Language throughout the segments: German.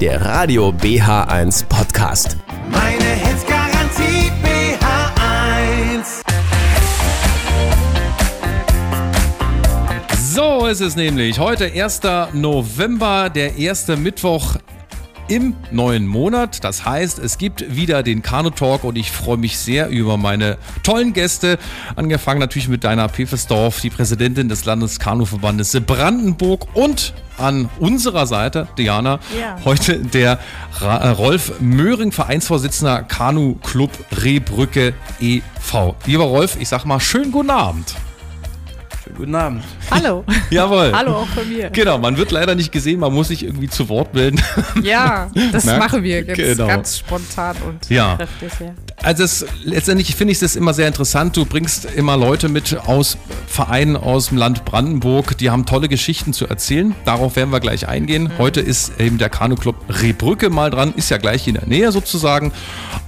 der Radio BH1 Podcast. Meine Hits Garantie BH1. So ist es nämlich. Heute 1. November, der erste Mittwoch im neuen Monat. Das heißt, es gibt wieder den Kanu Talk und ich freue mich sehr über meine tollen Gäste. Angefangen natürlich mit Deiner Pefesdorf, die Präsidentin des Landeskanuverbandes Brandenburg und an unserer Seite, Diana, Ja. heute der Ra äh, Rolf Möhring, Vereinsvorsitzender Kanu Club Rehbrücke e.V. Lieber Rolf, ich sag mal schönen guten Abend. Guten Abend. Hallo. Jawohl. Hallo auch von mir. Genau, man wird leider nicht gesehen, man muss sich irgendwie zu Wort melden. Ja, das Merkt- machen wir jetzt Genau. ganz spontan und Ja. kräftig. Ja. Also es, letztendlich finde ich das immer sehr interessant. Du bringst immer Leute mit aus Vereinen aus dem Land Brandenburg, die haben tolle Geschichten zu erzählen. Darauf werden wir gleich eingehen. Heute ist eben der Kanu-Club Rehbrücke mal dran, ist ja gleich in der Nähe sozusagen.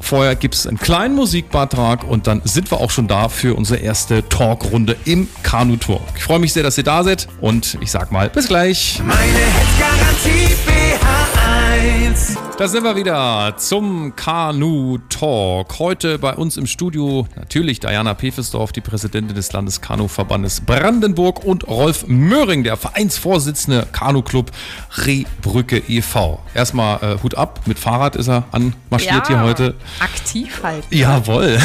Vorher gibt es einen kleinen Musikbeitrag und dann sind wir auch schon da für unsere erste Talkrunde im Kanu-Talk. Ich freue mich sehr, dass ihr da seid und ich sag mal, bis gleich. Meine Hits Garantie BH1. Da sind wir wieder zum Kanu Talk. Heute bei uns im Studio natürlich Diana Pefesdorf, die Präsidentin des Landeskanuverbandes Brandenburg und Rolf Möhring, der Vereinsvorsitzende Kanu-Club Rehbrücke e.V. Erstmal äh, Hut ab, mit Fahrrad ist er anmarschiert hier heute. Aktiv halt. Jawohl.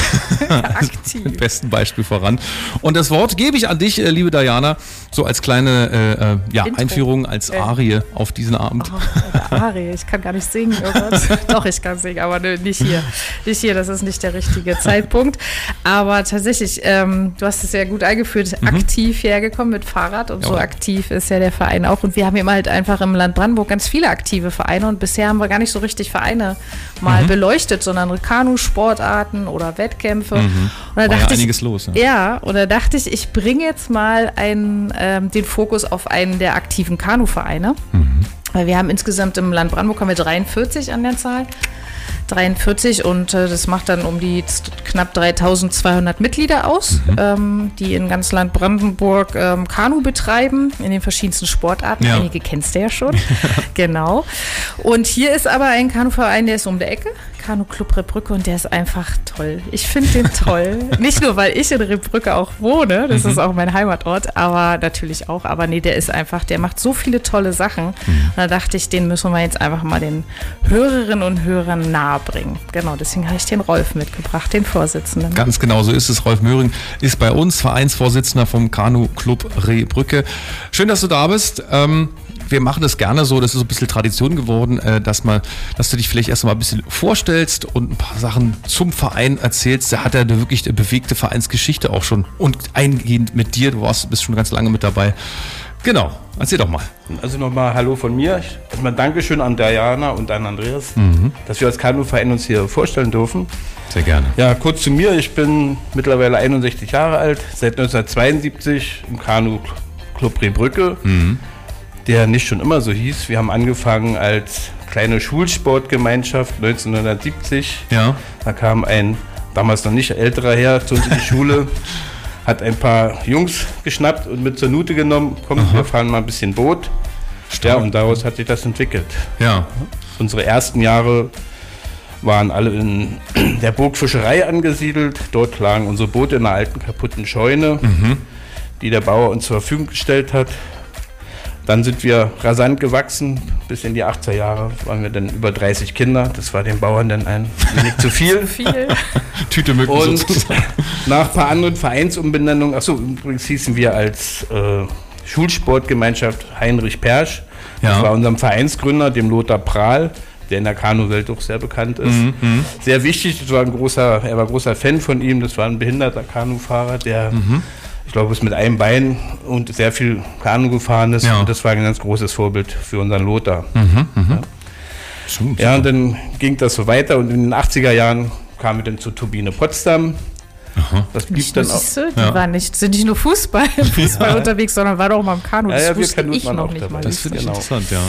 Aktiv. Mit bestem Beispiel voran. Und das Wort gebe ich an dich, äh, liebe Diana, so als kleine äh, äh, ja, Intro. Einführung, als Äh. Arie auf diesen Abend. Oh, Ari, ich kann gar nicht singen. Oh Gott. Doch, ich kann singen, aber nö, nicht hier. Nicht hier, das ist nicht der richtige Zeitpunkt. Aber tatsächlich, ähm, du hast es ja gut eingeführt, aktiv hergekommen mit Fahrrad und so Jawohl. aktiv ist ja der Verein auch. Und wir haben eben halt einfach im Land Brandenburg ganz viele aktive Vereine und bisher haben wir gar nicht so richtig Vereine mal beleuchtet, sondern Kanu-Sportarten oder Wettkämpfe. Und da War ja dachte einiges ich, los, ja. Ja, und da dachte ich, ich bringe jetzt mal einen, ähm, den Fokus auf einen der aktiven Kanuvereine. Weil wir haben insgesamt im Land Brandenburg haben wir 43 an der Zahl. 43 und äh, das macht dann um die knapp 3200 Mitglieder aus, ähm, die in ganz Land Brandenburg ähm, Kanu betreiben, in den verschiedensten Sportarten. Ja. Einige kennst du ja schon. genau. Und hier ist aber ein Kanuverein, der ist um der Ecke, Kanu Club Rebrücke und der ist einfach toll. Ich finde den toll. Nicht nur, weil ich in Rebrücke auch wohne, das ist auch mein Heimatort, aber natürlich auch, aber nee, der ist einfach, der macht so viele tolle Sachen. Und da dachte ich, den müssen wir jetzt einfach mal den Hörerinnen und Hörern nahe bringen. Genau, deswegen habe ich den Rolf mitgebracht, den Vorsitzenden. Ganz genau so ist es. Rolf Möhring ist bei uns Vereinsvorsitzender vom Kanu-Club Rehbrücke. Schön, dass du da bist. Ähm, wir machen das gerne so, das ist so ein bisschen Tradition geworden, äh, dass, man, dass du dich vielleicht erst mal ein bisschen vorstellst und ein paar Sachen zum Verein erzählst. Der hat ja eine wirklich bewegte Vereinsgeschichte auch schon und eingehend mit dir. Du warst, bist schon ganz lange mit dabei. Genau, erzähl doch mal. Also nochmal Hallo von mir. Erstmal Dankeschön an Diana und an Andreas, dass wir als Kanu-Verein uns hier vorstellen dürfen. Sehr gerne. Ja, kurz zu mir. Ich bin mittlerweile 61 Jahre alt, seit 1972 im Kanu-Club Rehbrücke, der nicht schon immer so hieß. Wir haben angefangen als kleine Schulsportgemeinschaft 1970. Ja. Da kam ein damals noch nicht älterer Herr zu uns in die Schule, hat ein paar Jungs geschnappt und mit zur Nute genommen. Komm, wir fahren mal ein bisschen Boot. Ja, und daraus hat sich das entwickelt. Ja. Unsere ersten Jahre waren alle in der Burgfischerei angesiedelt. Dort lagen unsere Boote in einer alten kaputten Scheune, die der Bauer uns zur Verfügung gestellt hat. Dann sind wir rasant gewachsen. Bis in die 80er Jahre waren wir dann über 30 Kinder. Das war den Bauern dann ein wenig zu viel. Viel. Tüte Mücken Und sozusagen. nach ein paar anderen Vereinsumbenennungen, achso, übrigens hießen wir als äh, Schulsportgemeinschaft Heinrich Persch. Ja. Das war unserem Vereinsgründer, dem Lothar Prahl, der in der Kanu-Welt auch sehr bekannt ist. Mhm, Sehr wichtig, das war ein großer, er war großer Fan von ihm, das war ein behinderter Kanufahrer, der, Mhm. Ich glaube, ist mit einem Bein und sehr viel Kanu gefahren ist. Ja. Mhm, Und das war ein ganz großes Vorbild für unseren Lothar. Super. Ja, und dann ging das so weiter und in den 80er Jahren kamen wir dann zur Turbine Potsdam. Das blieb dann auch. du, die Ja. waren nicht, sind nicht nur Fußball, Fußball unterwegs, sondern war doch mal im Kanu. Ja, Das ja, wir wusste ich waren noch auch nicht dabei. mal. Das finde ich Genau. interessant, ja.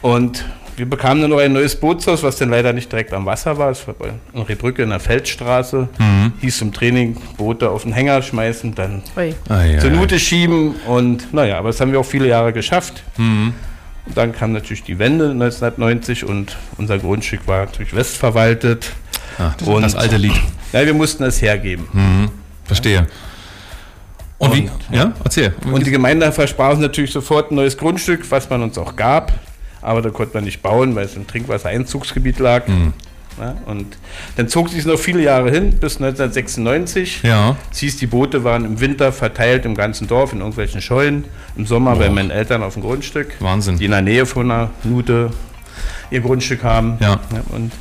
Und wir bekamen dann noch ein neues Bootshaus, was dann leider nicht direkt am Wasser war. Es war bei in Rebrücke in der Feldstraße. Hieß zum Training Boote auf den Hänger schmeißen, dann Ui. Ah, ja, zur ja. Nute schieben. Und naja, aber das haben wir auch viele Jahre geschafft. Und dann kam natürlich die Wende 1990 und unser Grundstück war natürlich westverwaltet. Ah, das, Und- das alte Lied. Ja, wir mussten es hergeben. Verstehe. Und, wie? Ja, erzähl. Und die Gemeinde versprach uns natürlich sofort ein neues Grundstück, was man uns auch gab. Aber da konnte man nicht bauen, weil es im Trinkwassereinzugsgebiet lag. Ja, und dann zog sich noch viele Jahre hin, bis 1996. ja. Es hieß, die Boote waren im Winter verteilt im ganzen Dorf in irgendwelchen Scheunen. Im Sommer bei meinen Eltern auf dem Grundstück. Wahnsinn. Die in der Nähe von einer Nute ihr Grundstück haben. Ja. und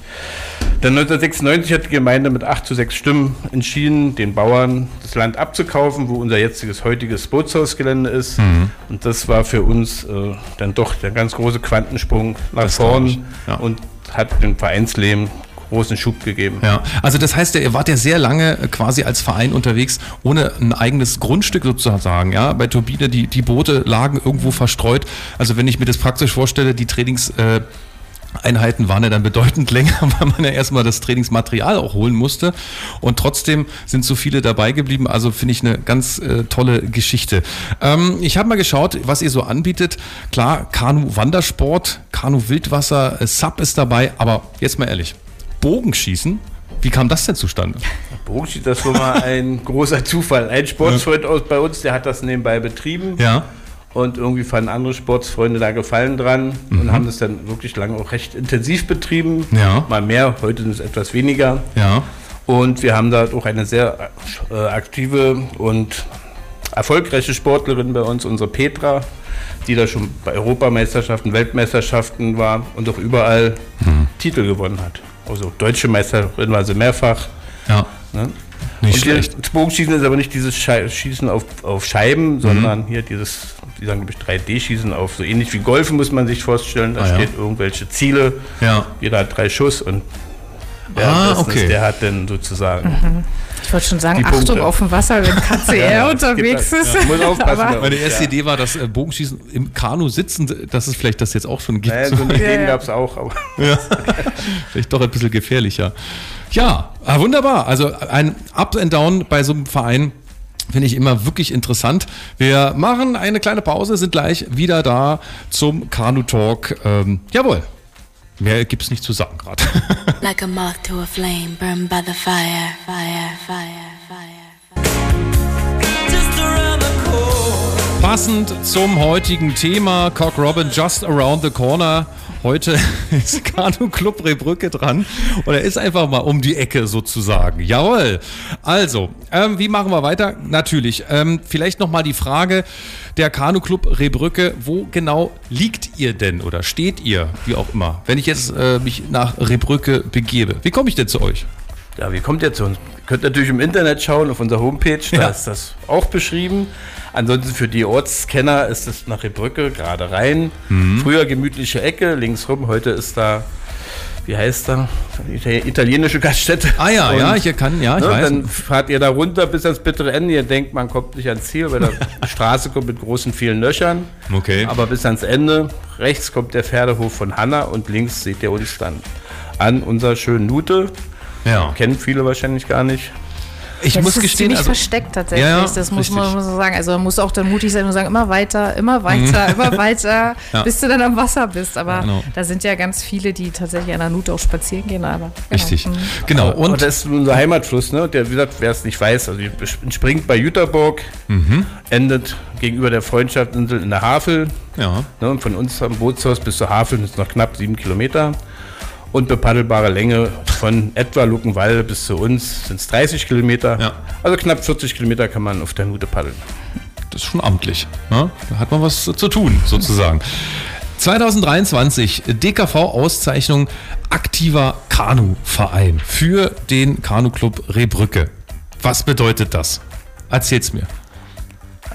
dann 1996 hat die Gemeinde mit 8 zu 6 Stimmen entschieden, den Bauern das Land abzukaufen, wo unser jetziges heutiges Bootshausgelände ist. Mhm. Und das war für uns äh, dann doch der ganz große Quantensprung nach Das vorn Ja. und hat dem Vereinsleben großen Schub gegeben. Ja, also das heißt, ihr wart ja sehr lange äh, quasi als Verein unterwegs, ohne ein eigenes Grundstück sozusagen. Ja, bei Turbine, die, die Boote lagen irgendwo verstreut. Also wenn ich mir das praktisch vorstelle, die Trainings, äh, Einheiten waren ja dann bedeutend länger, weil man ja erstmal das Trainingsmaterial auch holen musste. Und trotzdem sind so viele dabei geblieben. Also finde ich eine ganz äh, tolle Geschichte. Ähm, ich habe mal geschaut, was ihr so anbietet. Klar, Kanu-Wandersport, Kanu-Wildwasser, äh, Sub ist dabei. Aber jetzt mal ehrlich, Bogenschießen, wie kam das denn zustande? Bogenschießen, das war mal ein großer Zufall. Ein Sportfreund aus bei uns, der hat das nebenbei betrieben. Ja. Und irgendwie fanden andere Sportsfreunde da Gefallen dran und haben das dann wirklich lange auch recht intensiv betrieben. Ja. Mal mehr, heute sind es etwas weniger. Ja. Und wir haben da auch eine sehr äh, aktive und erfolgreiche Sportlerin bei uns, unsere Petra, die da schon bei Europameisterschaften, Weltmeisterschaften war und auch überall Titel gewonnen hat. Also deutsche Meisterin war sie mehrfach. Ja. Ne? Nicht und schlecht. Das Bogenschießen ist aber nicht dieses Schießen auf, auf Scheiben, sondern hier dieses, die sagen, glaube ich, 3D-Schießen auf, so ähnlich wie Golfen muss man sich vorstellen. Da Ah, ja. steht irgendwelche Ziele. Ja. Jeder hat drei Schuss und Ah, währenddessen okay. der hat dann sozusagen. Ich wollte schon sagen, Die Achtung Punkte. auf dem Wasser, wenn KCR Ja, unterwegs ist. Ja, muss aufpassen. Aber- Meine erste ja. Idee war, dass äh, Bogenschießen im Kanu sitzen, dass es vielleicht das jetzt auch schon gibt. Naja, so eine Ja, Ideen ja. gab es auch. Aber Vielleicht doch ein bisschen gefährlicher. Ja, ah, wunderbar. Also ein Up and Down bei so einem Verein finde ich immer wirklich interessant. Wir machen eine kleine Pause, sind gleich wieder da zum Kanu-Talk. Ähm, jawohl. Mehr gibt's nicht zu sagen gerade. Like a moth to a flame, burned by the fire, fire, fire, fire. Passend zum heutigen Thema Cock Robin Just Around the Corner. Heute ist Kanu Club Rehbrücke dran und er ist einfach mal um die Ecke sozusagen. Jawohl. Also, ähm, wie machen wir weiter? Natürlich. Ähm, vielleicht noch mal die Frage der Kanu Club Rehbrücke. Wo genau liegt ihr denn oder steht ihr, wie auch immer? Wenn ich jetzt äh, mich nach Rehbrücke begebe, wie komme ich denn zu euch? Ja, wie kommt ihr zu uns? Ihr könnt natürlich im Internet schauen, auf unserer Homepage, da Ja. ist das auch beschrieben. Ansonsten für die Ortskenner ist es nach Rebrücke gerade rein. Mhm. Früher gemütliche Ecke, links rum, heute ist da, wie heißt da, Ita- italienische Gaststätte. Ah ja, Und, ja, ich kann, ja, ich ne, weiß. Dann fahrt ihr da runter bis ans bittere Ende. Ihr denkt, man kommt nicht ans Ziel, weil da die Straße kommt mit großen vielen Löchern. Okay. Aber bis ans Ende. Rechts kommt der Pferdehof von Hanna und links seht ihr uns dann an unserer schönen Nute. Ja. Kennen viele wahrscheinlich gar nicht. Ich Ja, muss das ist gestehen, ziemlich also, versteckt tatsächlich. Ja, ja, das muss man, richtig. muss man sagen. Also man muss auch dann mutig sein und sagen, immer weiter, immer weiter, immer weiter, Mhm. Ja. bis du dann am Wasser bist. Aber Genau. da sind ja ganz viele, die tatsächlich an der Nute auch spazieren gehen. Aber, genau. richtig. Mhm. Genau. Und Und das ist unser Heimatfluss, ne? Der, wie gesagt, wer es nicht weiß, also springt bei Jüterburg, endet gegenüber der Freundschaftsinsel in der Havel. ja. Ne? Und von uns am Bootshaus bis zur Havel sind es noch knapp sieben Kilometer. Und bepaddelbare Länge von etwa Luckenwalde bis zu uns sind es 30 Kilometer. Ja. Also knapp 40 Kilometer kann man auf der Nute paddeln. Das ist schon amtlich. Ne? Da hat man was zu tun, sozusagen. 2023 DKV-Auszeichnung aktiver Kanu-Verein für den Kanu-Club Rehbrücke. Was bedeutet das? Erzähl's mir.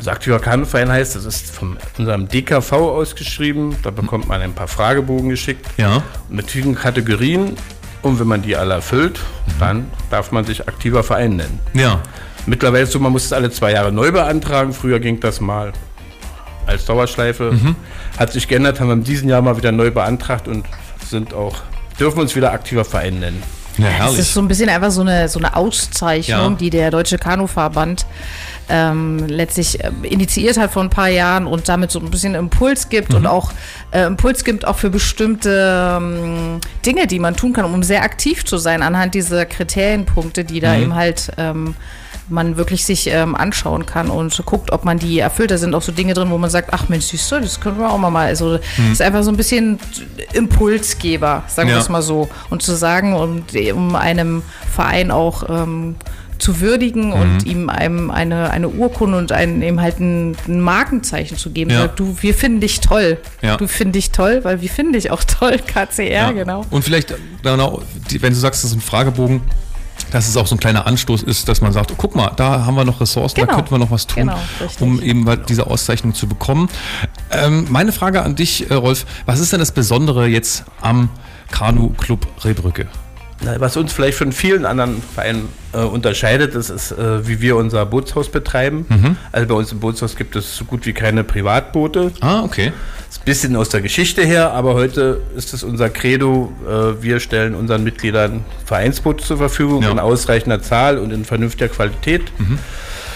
Also aktiver Kanuverein heißt, das ist von unserem DKV ausgeschrieben. Da bekommt man ein paar Fragebogen geschickt Ja. mit vielen Kategorien. Und wenn man die alle erfüllt, dann darf man sich aktiver Verein nennen. Ja. Mittlerweile ist so, man muss es alle zwei Jahre neu beantragen. Früher ging das mal als Dauerschleife. Hat sich geändert, haben wir in diesem Jahr mal wieder neu beantragt und sind auch, dürfen uns wieder aktiver Verein nennen. Ja, Es herrlich. ist so ein bisschen einfach so eine, so eine Auszeichnung, Ja. die der Deutsche Kanuverband ähm, letztlich ähm, initiiert hat vor ein paar Jahren und damit so ein bisschen Impuls gibt Mhm. und auch äh, Impuls gibt auch für bestimmte ähm, Dinge, die man tun kann, um sehr aktiv zu sein anhand dieser Kriterienpunkte, die da Mhm. eben halt ähm, man wirklich sich ähm, anschauen kann und guckt, ob man die erfüllt. Da sind auch so Dinge drin, wo man sagt, ach Mensch, siehst du, das können wir auch mal mal. Also ist einfach so ein bisschen Impulsgeber, sagen wir Mhm. Ja. es mal so. Und zu sagen, um, um einem Verein auch ähm, zu würdigen Mhm. und ihm einem eine, eine Urkunde und ein, eben halt ein, ein Markenzeichen zu geben. Ja. Sagt, du, wir finden dich toll. Ja. Du finden dich toll, weil wir finden dich auch toll, KCR, genau. Und vielleicht, äh, wenn du sagst, das ist ein Fragebogen, dass es auch so ein kleiner Anstoß ist, dass man sagt, oh, guck mal, da haben wir noch Ressourcen, da Genau. könnten wir noch was tun, Genau, um eben diese Auszeichnung zu bekommen. Ähm, meine Frage an dich, äh, Rolf, was ist denn das Besondere jetzt am Kanu-Club Rehbrücke? Was uns vielleicht von vielen anderen Vereinen äh, unterscheidet, das ist, äh, wie wir unser Bootshaus betreiben. Mhm. Also bei uns im Bootshaus gibt es so gut wie keine Privatboote. Ah, okay. ist ein bisschen aus der Geschichte her, aber heute ist es unser Credo. Äh, wir stellen unseren Mitgliedern Vereinsboote zur Verfügung Ja. Mhm. in ausreichender Zahl und in vernünftiger Qualität,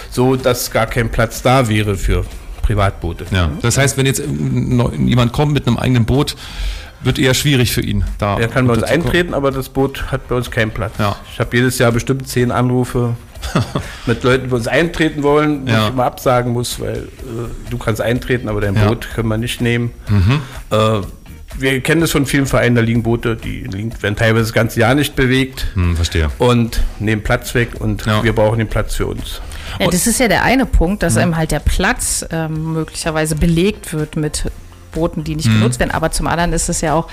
so dass gar kein Platz da wäre für Privatboote. Ja. Das heißt, wenn jetzt äh, neu- jemand kommt mit einem eigenen Boot, wird eher schwierig für ihn. Da Er kann bei uns eintreten, aber das Boot hat bei uns keinen Platz. Ja. Ich habe jedes Jahr bestimmt zehn Anrufe mit Leuten, die bei uns eintreten wollen, wo Ja. ich immer absagen muss, weil äh, du kannst eintreten, aber dein Ja. Mhm. Boot können wir nicht nehmen. Äh, wir kennen das von vielen Vereinen, da liegen Boote, die liegen, werden teilweise das ganze Jahr nicht bewegt Hm, verstehe. und nehmen Platz weg und Ja. wir brauchen den Platz für uns. Ja, das ist ja der eine Punkt, Mhm. dass einem halt der Platz ähm, möglicherweise belegt wird mit Booten, die Mhm. nicht genutzt werden. Aber zum anderen ist es ja auch,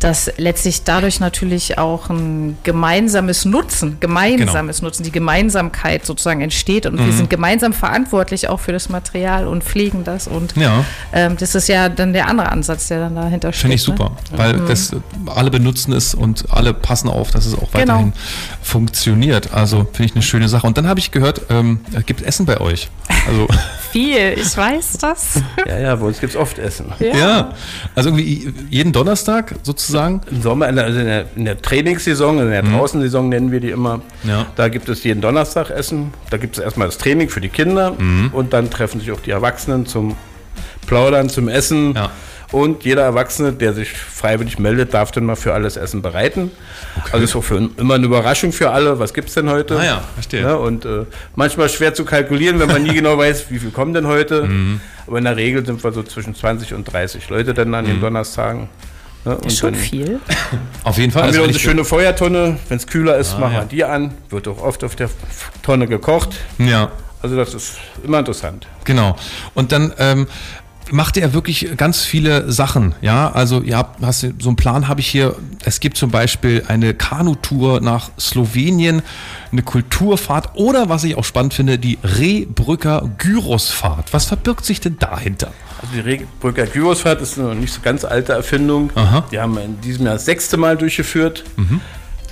dass letztlich dadurch natürlich auch ein gemeinsames Nutzen, gemeinsames Genau. Nutzen, die Gemeinsamkeit sozusagen entsteht. Und Mhm. wir sind gemeinsam verantwortlich auch für das Material und pflegen das. Und Ja. ähm, das ist ja dann der andere Ansatz, der dann dahinter steht. Finde ich ne? super, weil das, äh, alle benutzen es und alle passen auf, dass es auch Genau. weiterhin funktioniert. Also finde ich eine schöne Sache. Und dann habe ich gehört, ähm, es gibt Essen bei euch. Also Viel, ich weiß das. Ja, ja, bei uns gibt es oft Essen. ja. Also irgendwie jeden Donnerstag sozusagen. Im Sommer, in der, also in der, in der Trainingssaison, in der Draußensaison nennen wir die immer, Mhm. Ja. da gibt es jeden Donnerstag Essen. Da gibt es erstmal das Training für die Kinder Mhm. und dann treffen sich auch die Erwachsenen zum Plaudern, zum Essen. Ja. Und jeder Erwachsene, der sich freiwillig meldet, darf dann mal für alles Essen bereiten. Also ist auch für, immer eine Überraschung für alle. Was gibt es denn heute? Ah ja, verstehe. Ja, und äh, manchmal schwer zu kalkulieren, wenn man nie genau weiß, wie viel kommen denn heute. Mhm. Aber in der Regel sind wir so zwischen 20 und 30 Leute dann an Mhm. den Donnerstagen. Ja, und Ist schon dann viel. Auf jeden Fall. haben wir Also unsere schöne Feuertonne. Wenn es kühler ist, Ah, machen ja. wir die an. Wird auch oft auf der Tonne gekocht. ja, Also das ist immer interessant. genau. Und dann ähm, macht er wirklich ganz viele Sachen. Ja, also ihr habt, hast du, so einen Plan habe ich hier. Es gibt zum Beispiel eine Kanutour nach Slowenien, eine Kulturfahrt oder was ich auch spannend finde, die Rehbrücker Gyrosfahrt. Was verbirgt sich denn dahinter? Also die Regbrücker Gyrosfahrt ist eine nicht so ganz alte Erfindung. Aha. Die haben wir in diesem Jahr das sechste Mal durchgeführt.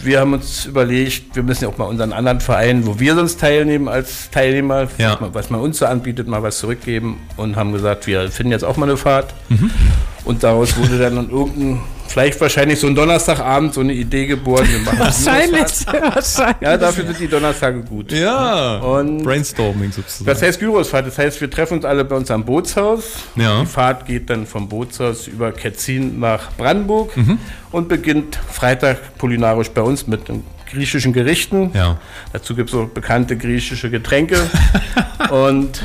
Wir haben uns überlegt, wir müssen ja auch mal unseren anderen Vereinen, wo wir sonst teilnehmen als Teilnehmer, Ja. was, man, was man uns so anbietet, mal was zurückgeben und haben gesagt, wir finden jetzt auch mal eine Fahrt. Und daraus wurde dann an irgendein, vielleicht wahrscheinlich so ein Donnerstagabend so eine Idee geboren. Wir machen eine Gyrosfahrt. wahrscheinlich. Ja, dafür sind die Donnerstage gut. Ja, Und- Brainstorming sozusagen. Das heißt Gyrosfahrt, das heißt, wir treffen uns alle bei uns am Bootshaus. Ja. Die Fahrt geht dann vom Bootshaus über Ketzin nach Brandenburg Mhm. und beginnt Freitag kulinarisch bei uns mit den griechischen Gerichten. Ja. Dazu gibt es so bekannte griechische Getränke und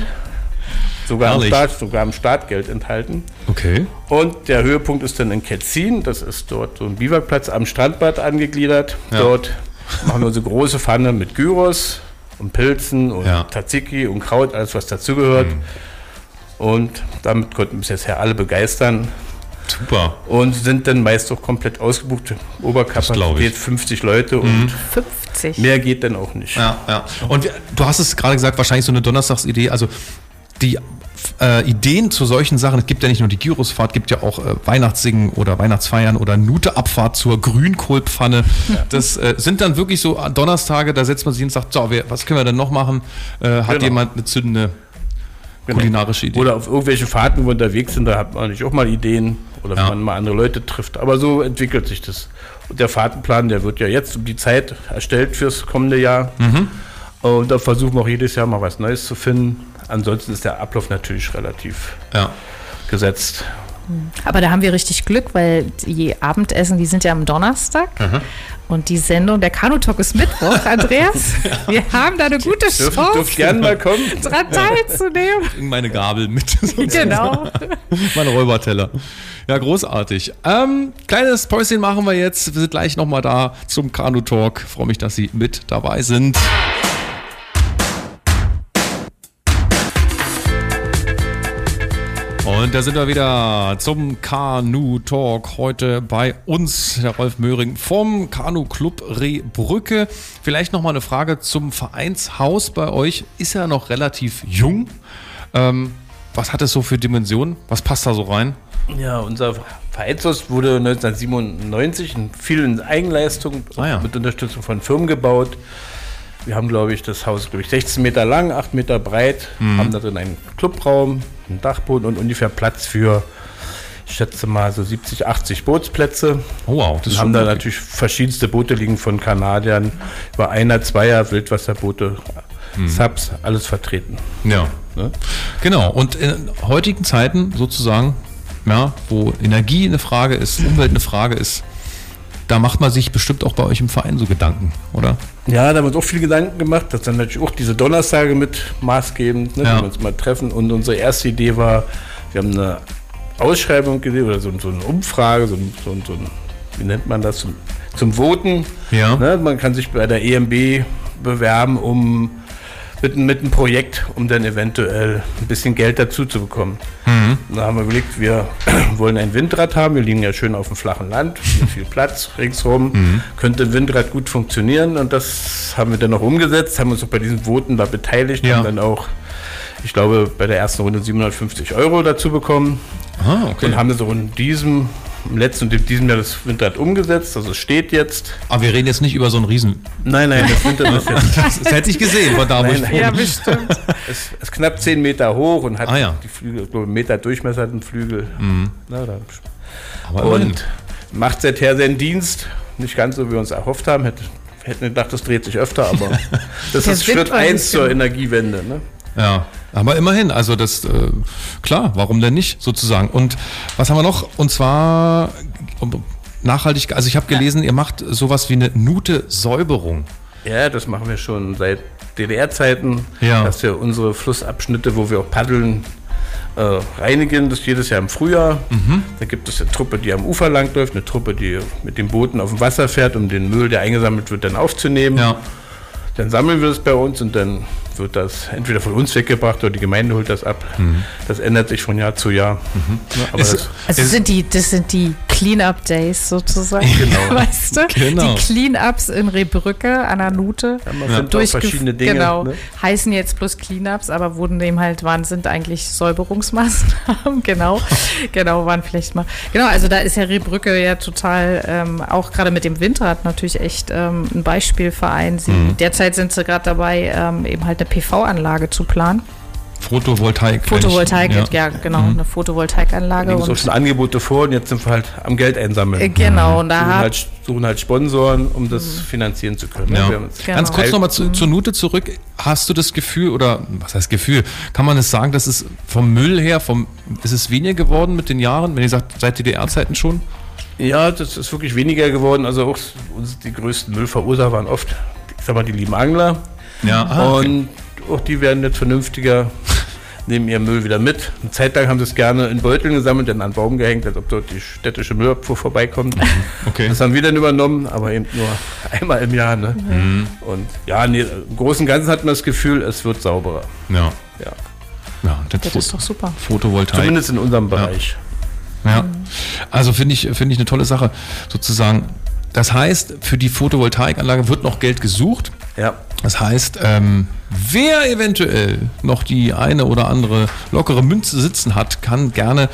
sogar am. Start, sogar am Startgeld enthalten. Okay. Und der Höhepunkt ist dann in Ketzin, das ist dort so ein Biwakplatz am Strandbad angegliedert. Ja. Dort machen wir unsere große Pfanne mit Gyros und Pilzen und Ja. Mhm. Tzatziki und Kraut, alles was dazugehört. Und damit konnten bis jetzt alle begeistern Super. und sind dann meist auch komplett ausgebucht. Oberkapazität ich. 50 Leute und 50. mehr geht dann auch nicht. Ja, ja. Und du hast es gerade gesagt, wahrscheinlich so eine Donnerstagsidee. Also die äh, Ideen zu solchen Sachen, es gibt ja nicht nur die Gyrosfahrt, gibt ja auch äh, Weihnachtssingen oder Weihnachtsfeiern oder Nuteabfahrt zur Grünkohlpfanne. Das äh, sind dann wirklich so Donnerstage, da setzt man sich hin und sagt, so, wer, was können wir denn noch machen? Äh, hat Genau. jemand eine zündende kulinarische Idee. Oder auf irgendwelche Fahrten, wo wir unterwegs sind, da hat man natürlich auch mal Ideen oder wenn Ja. man mal andere Leute trifft. Aber so entwickelt sich das. Und der Fahrtenplan, der wird ja jetzt um die Zeit erstellt fürs kommende Jahr. Mhm. Und da versuchen wir auch jedes Jahr mal was Neues zu finden. Ansonsten ist der Ablauf natürlich relativ ja. gesetzt. Aber da haben wir richtig Glück, weil die Abendessen, die sind ja am Donnerstag. Und die Sendung, der Kanutalk ist Mittwoch, Andreas. Wir haben da eine gute Dürft, dürft Chance, gerne mal kommen. dran teilzunehmen. Bring meine Gabel mit. Genau. Mein Räuberteller. Ja, großartig. Ähm, kleines Päuschen machen wir jetzt. Wir sind gleich nochmal da zum Kanu-Talk. Freue mich, dass Sie mit dabei sind. Und da sind wir wieder zum Kanu-Talk. Heute bei uns, der Rolf Möhring vom Kanu-Club Rehbrücke. Vielleicht nochmal eine Frage zum Vereinshaus bei euch. Ist ja noch relativ jung. Ähm, was hat es so für Dimensionen? Was passt da so rein? Ja, unser Vereinshaus wurde 1997 in vielen Eigenleistungen Ah ja. mit Unterstützung von Firmen gebaut. Wir haben, glaube ich, das Haus, glaube ich, 16 Meter lang, 8 Meter breit, Mhm. haben da drin einen Clubraum, einen Dachboden und ungefähr Platz für, ich schätze mal, so 70, 80 Bootsplätze. Oh wow, das Wir ist haben da natürlich verschiedenste Boote liegen von Kanadiern über Einer, Zweier, Wildwasserboote, Mhm. Subs, alles vertreten. Ja. Ne? Genau. Und in heutigen Zeiten sozusagen, ja, wo Energie eine Frage ist, Umwelt eine Frage ist, da macht man sich bestimmt auch bei euch im Verein so Gedanken, oder? Ja, da haben wir uns auch viel Gedanken gemacht. Das sind natürlich auch diese Donnerstage mit maßgebend, ne, Ja. wenn wir uns mal treffen. Und unsere erste Idee war, wir haben eine Ausschreibung gesehen oder so, so eine Umfrage, so, ein- so, so wie nennt man das, zum, zum Voten. Ja. Ne, man kann sich bei der EMB bewerben, um mit, mit einem Projekt, um dann eventuell ein bisschen Geld dazu zu bekommen. Da haben wir überlegt, wir wollen ein Windrad haben. Wir liegen ja schön auf dem flachen Land, mit viel Platz ringsherum. Könnte ein Windrad gut funktionieren und das haben wir dann noch umgesetzt, haben uns auch bei diesen Voten da beteiligt Ja. und dann auch, ich glaube, bei der ersten Runde 750 Euro dazu bekommen Ah, okay. und haben auch in diesem, im letzten und in diesem Jahr das Windrad umgesetzt. Also es steht jetzt. Aber wir reden jetzt nicht über so einen Riesen. Nein, nein, das Windrad ist jetzt Das, das hätte ich gesehen von da, wo ich Nein, wohne. Ja, bestimmt. Es ist knapp 10 Meter hoch und hat Ah, ja. die Flügel, ich glaube, einen Meter Durchmesser hat ein Flügel. Na, da, Aber immerhin. und macht seither seinen Dienst. Nicht ganz so, wie wir uns erhofft haben. Hätte, wir hätten gedacht, das dreht sich öfter, aber das Der ist Schritt Wind war ein 1 zur Energiewende. Ne? Ja, aber immerhin, also das, äh, klar, warum denn nicht sozusagen? Und was haben wir noch? Und zwar nachhaltig, also ich habe gelesen, ihr macht sowas wie eine Nute-Säuberung. Ja, das machen wir schon seit DDR-Zeiten, Ja. dass wir unsere Flussabschnitte, wo wir auch paddeln, äh, reinigen. Das jedes Jahr im Frühjahr. Mhm. Da gibt es eine Truppe, die am Ufer langläuft, eine Truppe, die mit den Booten auf dem Wasser fährt, um den Müll, der eingesammelt wird, dann aufzunehmen. Ja, Dann sammeln wir das bei uns und dann wird das entweder von uns weggebracht oder die Gemeinde holt das ab. Das ändert sich von Jahr zu Jahr. Ja, aber Es- das, Also Es- sind die, das sind die Clean-Up-Days sozusagen. Genau. Weißt du? Genau. Die Clean-Ups in Rehbrücke an der Nute. man findet auch Durchgef- verschiedene Dinge. Genau. Ne? Heißen jetzt bloß Cleanups, aber wurden dem halt, waren, sind eigentlich Säuberungsmaßnahmen. genau. genau, waren vielleicht mal. Genau, also da ist ja Rehbrücke ja total, ähm, auch gerade mit dem Windrad natürlich echt ähm, ein Beispielverein. Sie, Mhm. Derzeit sind sie gerade dabei, ähm, eben halt eine PV-Anlage zu planen. Photovoltaik. Photovoltaik, ja. ja, genau, eine Photovoltaikanlage. liegen so schon Angebote vor und jetzt sind wir halt am Geld einsammeln. äh, genau, und da suchen, halt, suchen halt Sponsoren, um das finanzieren zu können. Ja. Wir Genau. Ganz kurz nochmal zu, zur Nute zurück. Hast du das Gefühl, oder was heißt Gefühl, kann man es sagen, dass es vom Müll her, vom, ist es weniger geworden mit den Jahren, wenn ihr sagt, seit DDR-Zeiten schon? Ja, das ist wirklich weniger geworden. Also auch uns die größten Müllverursacher waren oft, ich sag mal, die lieben Angler. Ja, ah, okay. Und auch die werden jetzt vernünftiger, nehmen ihren Müll wieder mit. Eine Zeit lang haben sie es gerne in Beuteln gesammelt, dann an den Baum gehängt, als ob dort die städtische Müllabfuhr vorbeikommt. okay. Das haben wir dann übernommen, aber eben nur einmal im Jahr. Ne? Mhm. Und ja, nee, im Großen und Ganzen hat man das Gefühl, es wird sauberer. Ja. Ja. Ja, das, das ist doch super. Photovoltaik. Zumindest in unserem Bereich. Ja. Also finde ich, finde ich eine tolle Sache, sozusagen. Das heißt, für die Photovoltaikanlage wird noch Geld gesucht. Ja. Das heißt, ähm, wer eventuell noch die eine oder andere lockere Münze sitzen hat, kann gerne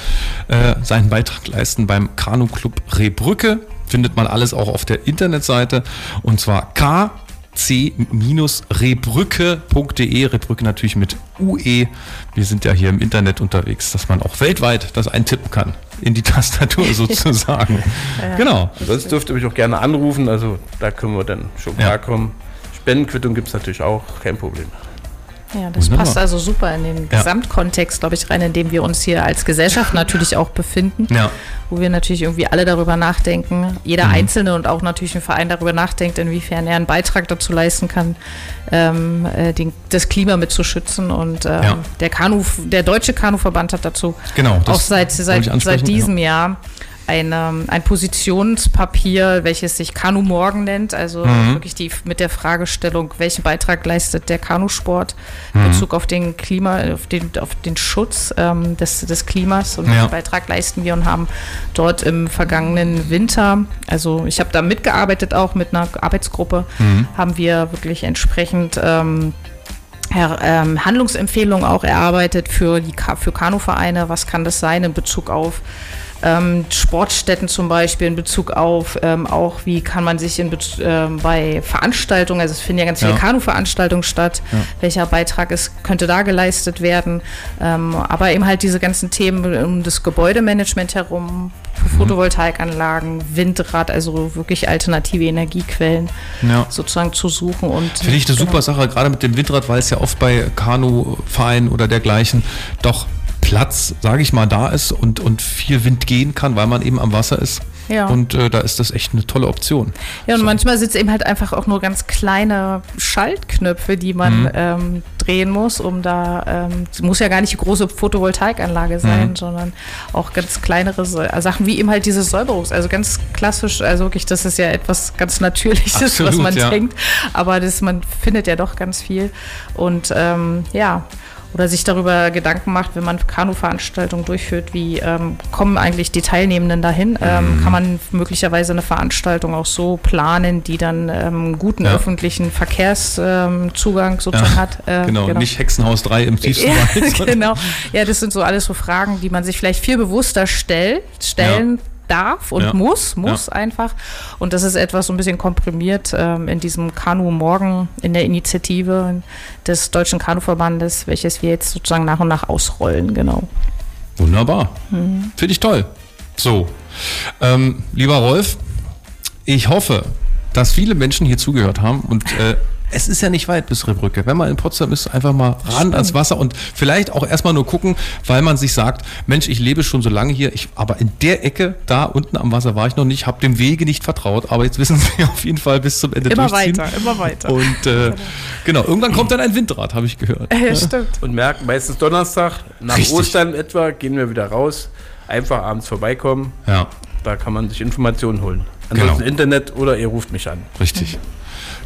äh, seinen Beitrag leisten beim Kanu Club Rehbrücke. Findet man alles auch auf der Internetseite und zwar K kc-rebrücke.de. Rebrücke natürlich mit UE. Wir sind ja hier im Internet unterwegs, dass man auch weltweit das eintippen kann. In die Tastatur sozusagen. Genau. Sonst dürft ihr mich auch gerne anrufen, also da können wir dann schon Ja. klarkommen. Spendenquittung gibt es natürlich auch, kein Problem. Ja, das Wunderbar. passt also super in den Ja. Gesamtkontext, glaube ich, rein, in dem wir uns hier als Gesellschaft natürlich auch befinden. Ja. Wo wir natürlich irgendwie alle darüber nachdenken, jeder Mhm. Einzelne und auch natürlich ein Verein darüber nachdenkt, inwiefern er einen Beitrag dazu leisten kann, ähm, äh, den, das Klima mitzuschützen. Und ähm, Ja. der Kanu, der Deutsche Kanuverband hat dazu Genau, das auch seit, seit, seit diesem Jahr ein, ähm, ein Positionspapier, welches sich Kanu Morgen nennt, also Mhm. wirklich die mit der Fragestellung, welchen Beitrag leistet der Kanusport Mhm. in Bezug auf den Klima, auf den, auf den Schutz ähm, des, des Klimas und Ja. welchen Beitrag leisten wir und haben dort im vergangenen Winter, also ich habe da mitgearbeitet auch mit einer Arbeitsgruppe, Mhm. haben wir wirklich entsprechend ähm, Her ähm, Handlungsempfehlungen auch erarbeitet für die für Kanuvereine. Was kann das sein in Bezug auf ähm, Sportstätten zum Beispiel, in Bezug auf ähm, auch, wie kann man sich in Bez ähm, bei Veranstaltungen, also es finden ja ganz viele Ja. Kanu-Veranstaltungen statt, welcher Beitrag ist, könnte da geleistet werden, ähm, aber eben halt diese ganzen Themen um das Gebäudemanagement herum, Mhm. Photovoltaikanlagen, Windrad, also wirklich alternative Energiequellen Ja. sozusagen zu suchen und Finde ich eine genau. super Sache, gerade mit dem Windrad, weil es ja oft bei Kanuvereinen oder dergleichen doch Platz, sage ich mal, da ist und, und viel Wind gehen kann, weil man eben am Wasser ist. Ja. Und äh, da ist das echt eine tolle Option. Ja, und manchmal sind es eben halt einfach auch nur ganz kleine Schaltknöpfe, die man Mhm. ähm, drehen muss, um da, ähm, es muss ja gar nicht die große Photovoltaikanlage sein, Mhm. sondern auch ganz kleinere Sa- Sachen, wie eben halt diese Säuberungs-, also ganz klassisch, also wirklich, das ist ja etwas ganz Natürliches, was Absolut, man ja. denkt, aber das, man findet ja doch ganz viel und ähm, ja, oder sich darüber Gedanken macht, wenn man Kanu-Veranstaltungen durchführt, wie ähm, kommen eigentlich die Teilnehmenden dahin? Mhm. Ähm, kann man möglicherweise eine Veranstaltung auch so planen, die dann ähm, guten Ja. öffentlichen Verkehrszugang ähm, sozusagen hat? Äh, Genau, nicht Hexenhaus 3 im tiefsten Wald. ja, sondern- genau. Ja, das sind so alles so Fragen, die man sich vielleicht viel bewusster stellt, stellen darf und Ja. muss, muss einfach. Und das ist etwas so ein bisschen komprimiert ähm, in diesem Kanu Morgen, in der Initiative des Deutschen Kanuverbandes, welches wir jetzt sozusagen nach und nach ausrollen, genau. Wunderbar. Mhm. Finde ich toll. So, ähm, lieber Rolf, ich hoffe, dass viele Menschen hier zugehört haben und äh, es ist ja nicht weit bis Rebrücke. Wenn man in Potsdam ist, einfach mal ran ans Wasser und vielleicht auch erstmal nur gucken, weil man sich sagt, Mensch, ich lebe schon so lange hier, ich, aber in der Ecke, da unten am Wasser war ich noch nicht, habe dem Wege nicht vertraut, aber jetzt wissen Sie auf jeden Fall bis zum Ende Immer durchziehen. weiter, immer weiter. Und äh, genau, irgendwann kommt dann ein Windrad, habe ich gehört. Ja, stimmt. Und merken, meistens Donnerstag, nach Richtig. Ostern etwa, gehen wir wieder raus. Einfach abends vorbeikommen, Ja, da kann man sich Informationen holen. Ansonsten Genau. Internet oder ihr ruft mich an. Richtig.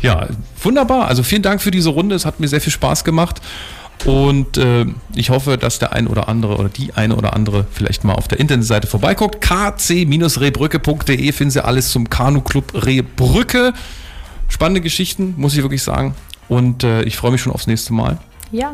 Ja, wunderbar. Also vielen Dank für diese Runde. Es hat mir sehr viel Spaß gemacht. Und äh, ich hoffe, dass der ein oder andere oder die eine oder andere vielleicht mal auf der Internetseite vorbeiguckt. kc-rebrücke.de finden Sie alles zum Kanu-Club Rehbrücke. Spannende Geschichten, muss ich wirklich sagen. Und äh, ich freue mich schon aufs nächste Mal Ja,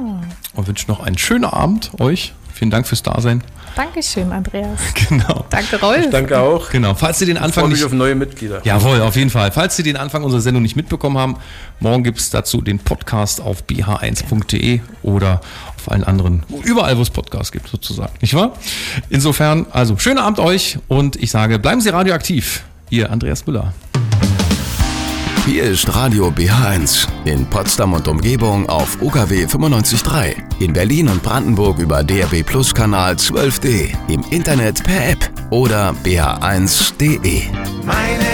und wünsche noch einen schönen Abend euch. Vielen Dank fürs Dasein. Dankeschön, Andreas. Genau. Danke, Rolf. Danke auch. Genau. Falls Sie den Ich Anfang freue mich nicht auf neue Mitglieder. Jawohl, auf jeden Fall. Falls Sie den Anfang unserer Sendung nicht mitbekommen haben, morgen gibt es dazu den Podcast auf bh1.de oder auf allen anderen, überall, wo es Podcasts gibt, sozusagen. Nicht wahr? Insofern, also schönen Abend euch und ich sage, bleiben Sie radioaktiv. Ihr Andreas Müller. Hier ist Radio BH1 in Potsdam und Umgebung auf UKW 95.3. In Berlin und Brandenburg über DRB Plus Kanal 12D. Im Internet per App oder bh1.de. Meine